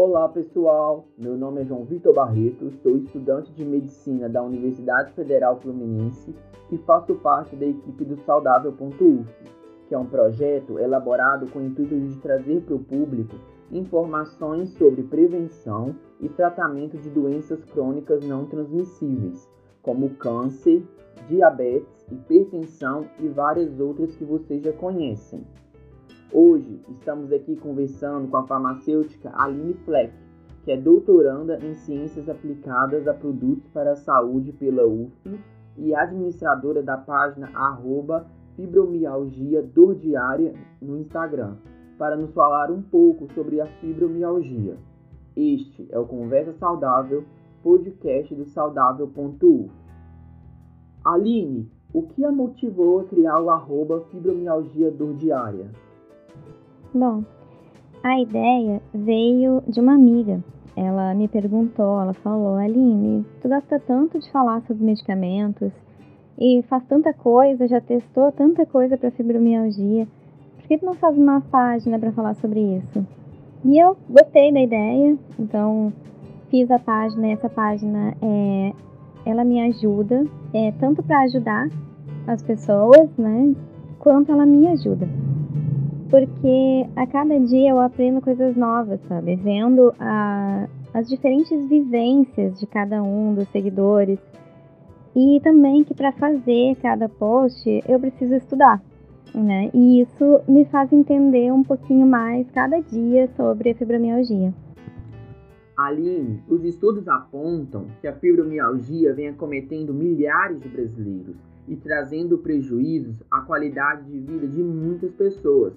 Olá pessoal, meu nome é João Vitor Barreto, sou estudante de medicina da Universidade Federal Fluminense e faço parte da equipe do Saudável.uf, que é um projeto elaborado com o intuito de trazer para o público informações sobre prevenção e tratamento de doenças crônicas não transmissíveis, como câncer, diabetes, hipertensão e várias outras que vocês já conhecem. Hoje estamos aqui conversando com a farmacêutica Aline Fleck, que é doutoranda em Ciências Aplicadas a Produtos para a Saúde pela UF e administradora da página arroba fibromialgia dor diária no Instagram, para nos falar um pouco sobre a fibromialgia. Este é o Conversa Saudável, podcast do saudável.uf. Aline, o que a motivou a criar o arroba fibromialgia dor diária? Bom, a ideia veio de uma amiga. Ela me perguntou, ela falou, Aline, tu gosta tanto de falar sobre medicamentos e faz tanta coisa, já testou tanta coisa para fibromialgia, por que tu não faz uma página para falar sobre isso? E eu gostei da ideia, então fiz a página. Essa página é, ela me ajuda, é, tanto para ajudar as pessoas, né, quanto ela me ajuda porque a cada dia eu aprendo coisas novas, sabe? Vendo a, as diferentes vivências de cada um dos seguidores. E também que para fazer cada post eu preciso estudar, né? E isso me faz entender um pouquinho mais cada dia sobre a fibromialgia. Aline, os estudos apontam que a fibromialgia vem acometendo milhares de brasileiros e trazendo prejuízos à qualidade de vida de muitas pessoas,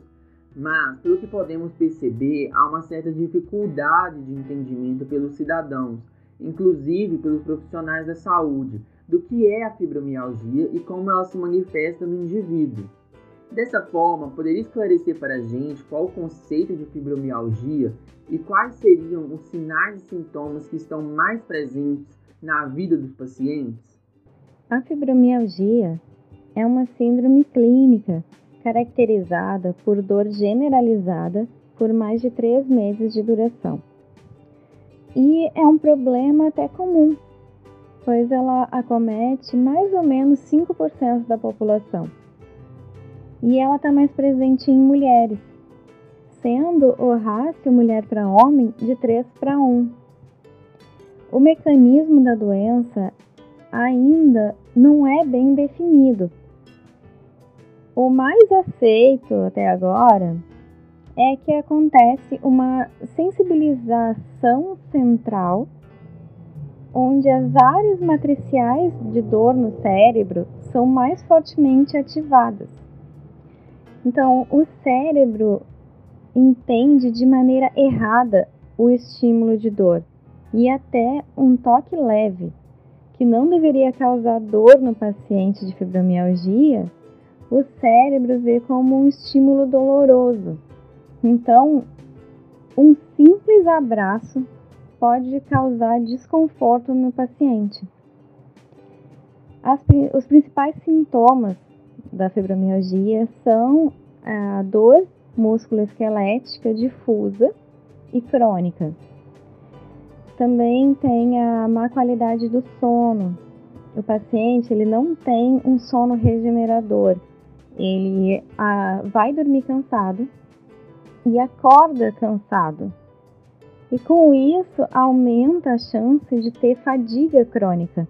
mas, pelo que podemos perceber, há uma certa dificuldade de entendimento pelos cidadãos, inclusive pelos profissionais da saúde, do que é a fibromialgia e como ela se manifesta no indivíduo. Dessa forma, poderia esclarecer para a gente qual o conceito de fibromialgia e quais seriam os sinais e sintomas que estão mais presentes na vida dos pacientes? A fibromialgia é uma síndrome clínica caracterizada por dor generalizada por mais de três meses de duração. E é um problema até comum, pois ela acomete mais ou menos 5% da população. E ela está mais presente em mulheres, sendo o rácio mulher para homem de 3 para 1. O mecanismo da doença ainda não é bem definido, o mais aceito até agora é que acontece uma sensibilização central, onde as áreas matriciais de dor no cérebro são mais fortemente ativadas. Então, o cérebro entende de maneira errada o estímulo de dor e até um toque leve, que não deveria causar dor no paciente de fibromialgia, o cérebro vê como um estímulo doloroso. Então, um simples abraço pode causar desconforto no paciente. As, os principais sintomas da fibromialgia são a dor musculoesquelética difusa e crônica. Também tem a má qualidade do sono. O paciente ele não tem um sono regenerador, ele ah, vai dormir cansado e acorda cansado. E com isso aumenta a chance de ter fadiga crônica.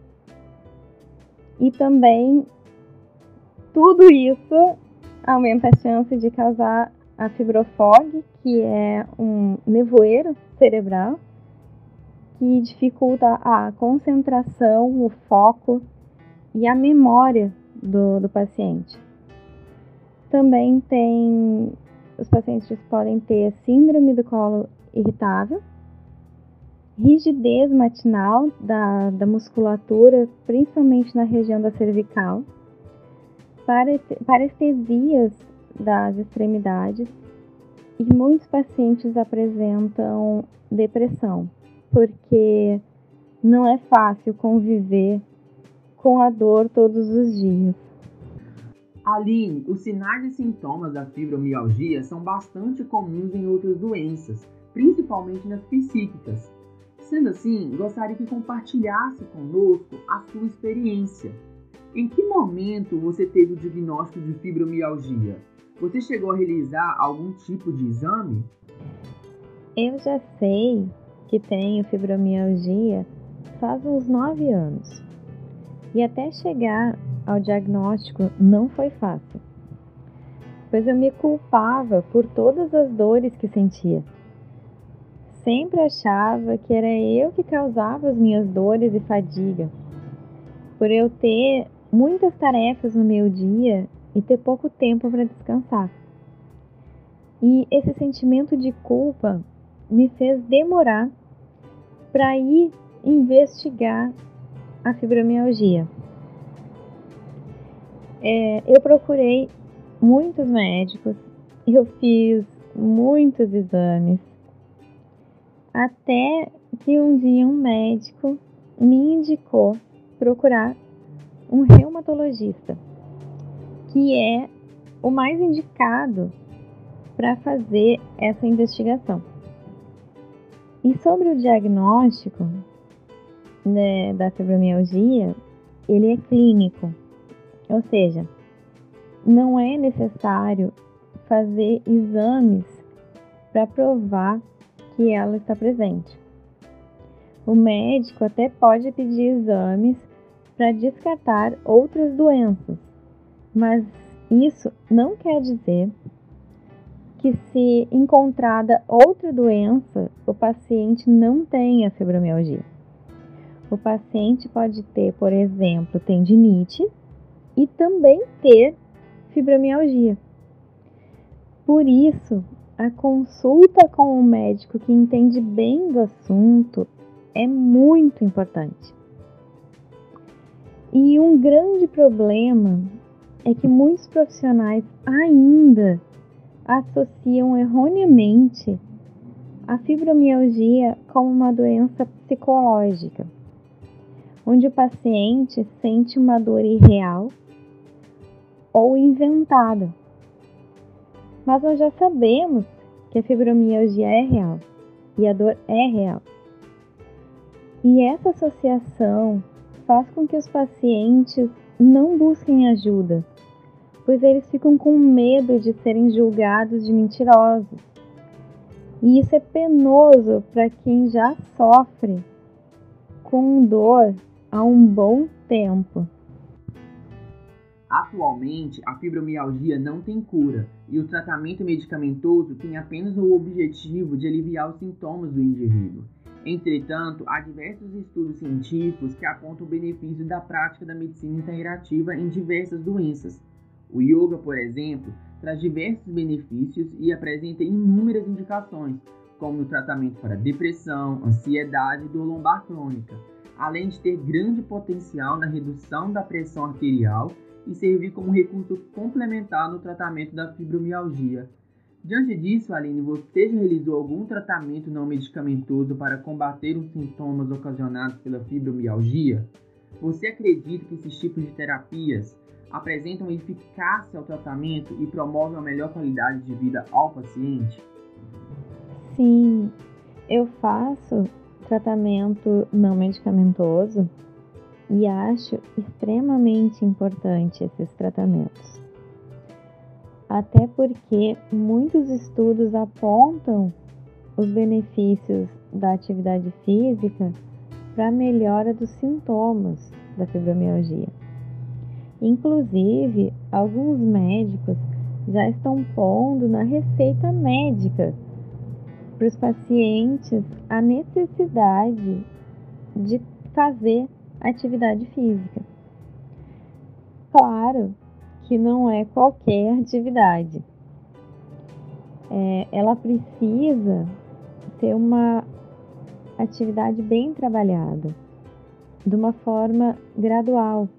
E também tudo isso aumenta a chance de causar a fibrofog, que é um nevoeiro cerebral que dificulta a concentração, o foco e a memória do, do paciente. Também tem os pacientes podem ter síndrome do colo irritável, rigidez matinal da, da musculatura, principalmente na região da cervical, parestesias das extremidades e muitos pacientes apresentam depressão, porque não é fácil conviver com a dor todos os dias. Aline, os sinais e sintomas da fibromialgia são bastante comuns em outras doenças, principalmente nas psíquicas. Sendo assim, gostaria que compartilhasse conosco a sua experiência. Em que momento você teve o diagnóstico de fibromialgia? Você chegou a realizar algum tipo de exame? Eu já sei que tenho fibromialgia faz uns nove anos. E até chegar ao diagnóstico não foi fácil, pois eu me culpava por todas as dores que sentia. Sempre achava que era eu que causava as minhas dores e fadiga, por eu ter muitas tarefas no meu dia e ter pouco tempo para descansar. E esse sentimento de culpa me fez demorar para ir investigar a fibromialgia. É, eu procurei muitos médicos, eu fiz muitos exames, até que um dia um médico me indicou procurar um reumatologista, que é o mais indicado para fazer essa investigação. E sobre o diagnóstico, né, da fibromialgia, ele é clínico, ou seja, não é necessário fazer exames para provar que ela está presente. O médico até pode pedir exames para descartar outras doenças, mas isso não quer dizer que, se encontrada outra doença, o paciente não tenha fibromialgia. O paciente pode ter, por exemplo, tendinite e também ter fibromialgia. Por isso, a consulta com um médico que entende bem do assunto é muito importante. E um grande problema é que muitos profissionais ainda associam erroneamente a fibromialgia como uma doença psicológica onde o paciente sente uma dor irreal ou inventada. Mas nós já sabemos que a fibromialgia é real e a dor é real. E essa associação faz com que os pacientes não busquem ajuda, pois eles ficam com medo de serem julgados de mentirosos. E isso é penoso para quem já sofre com dor há um bom tempo. Atualmente, a fibromialgia não tem cura e o tratamento medicamentoso tem apenas o objetivo de aliviar os sintomas do indivíduo. Entretanto, há diversos estudos científicos que apontam o benefício da prática da medicina integrativa em diversas doenças. O yoga, por exemplo, traz diversos benefícios e apresenta inúmeras indicações, como no tratamento para depressão, ansiedade e dor lombar crônica além de ter grande potencial na redução da pressão arterial e servir como recurso complementar no tratamento da fibromialgia. Diante disso, Aline, você já realizou algum tratamento não medicamentoso para combater os sintomas ocasionados pela fibromialgia? Você acredita que esses tipos de terapias apresentam eficácia ao tratamento e promovem uma melhor qualidade de vida ao paciente? Sim, eu faço tratamento não medicamentoso e acho extremamente importante esses tratamentos. Até porque muitos estudos apontam os benefícios da atividade física para a melhora dos sintomas da fibromialgia. Inclusive, alguns médicos já estão pondo na receita médica para os pacientes a necessidade de fazer atividade física. Claro que não é qualquer atividade. É, ela precisa ter uma atividade bem trabalhada, de uma forma gradual.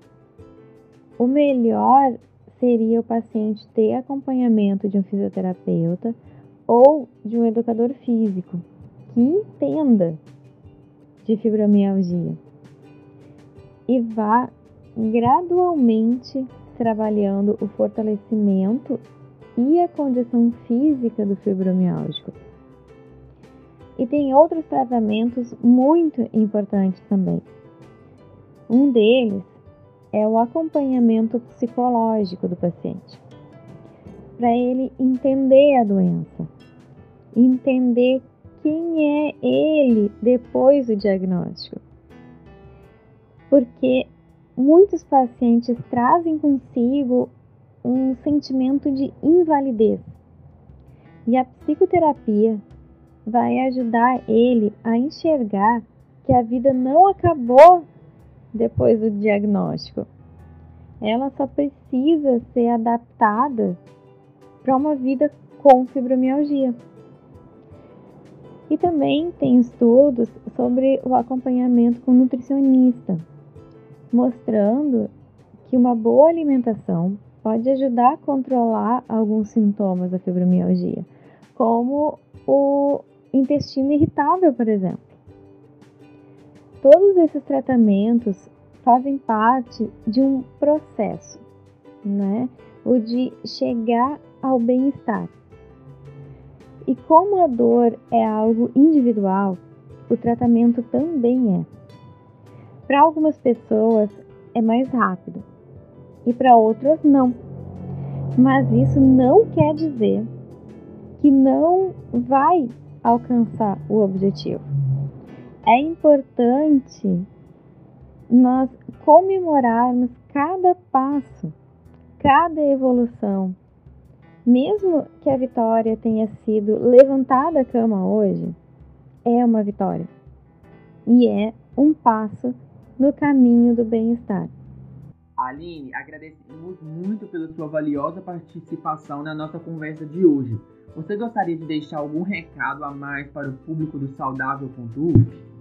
O melhor seria o paciente ter acompanhamento de um fisioterapeuta ou de um educador físico que entenda de fibromialgia e vá gradualmente trabalhando o fortalecimento e a condição física do fibromialgico. E tem outros tratamentos muito importantes também. Um deles é o acompanhamento psicológico do paciente, para ele entender a doença, entender quem é ele depois do diagnóstico. Porque muitos pacientes trazem consigo um sentimento de invalidez. E a psicoterapia vai ajudar ele a enxergar que a vida não acabou depois do diagnóstico. Ela só precisa ser adaptada para uma vida com fibromialgia. E também tem estudos sobre o acompanhamento com nutricionista, mostrando que uma boa alimentação pode ajudar a controlar alguns sintomas da fibromialgia, como o intestino irritável, por exemplo. Todos esses tratamentos fazem parte de um processo, né? O de chegar ao bem-estar. E como a dor é algo individual, o tratamento também é. Para algumas pessoas é mais rápido e para outras não. Mas isso não quer dizer que não vai alcançar o objetivo. É importante nós comemorarmos cada passo, cada evolução. Mesmo que a vitória tenha sido levantar da cama hoje, é uma vitória. E é um passo no caminho do bem-estar. Aline, agradecemos muito pela sua valiosa participação na nossa conversa de hoje. Você gostaria de deixar algum recado a mais para o público do Saudável.uf?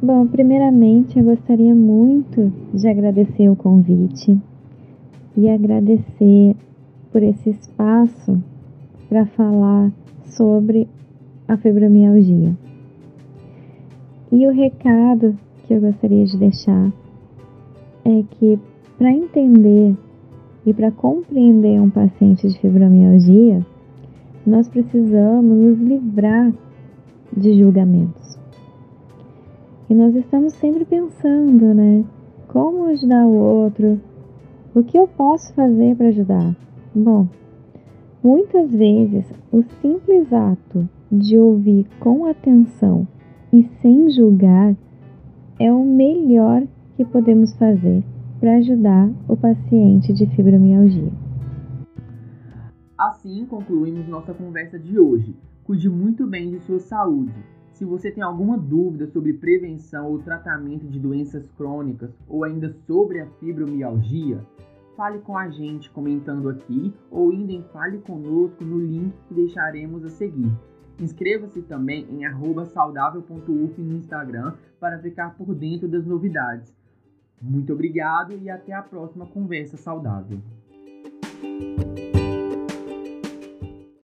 Bom, primeiramente eu gostaria muito de agradecer o convite e agradecer por esse espaço para falar sobre a fibromialgia. E o recado que eu gostaria de deixar é que para entender e para compreender um paciente de fibromialgia, nós precisamos nos livrar de julgamentos. E nós estamos sempre pensando, né? Como ajudar o outro? O que eu posso fazer para ajudar? Bom, muitas vezes o simples ato de ouvir com atenção e sem julgar é o melhor que podemos fazer para ajudar o paciente de fibromialgia. Assim concluímos nossa conversa de hoje. Cuide muito bem de sua saúde. Se você tem alguma dúvida sobre prevenção ou tratamento de doenças crônicas ou ainda sobre a fibromialgia, fale com a gente comentando aqui ou indo em Fale Conosco no link que deixaremos a seguir. Inscreva-se também em saudável.uf no Instagram para ficar por dentro das novidades. Muito obrigado e até a próxima conversa saudável.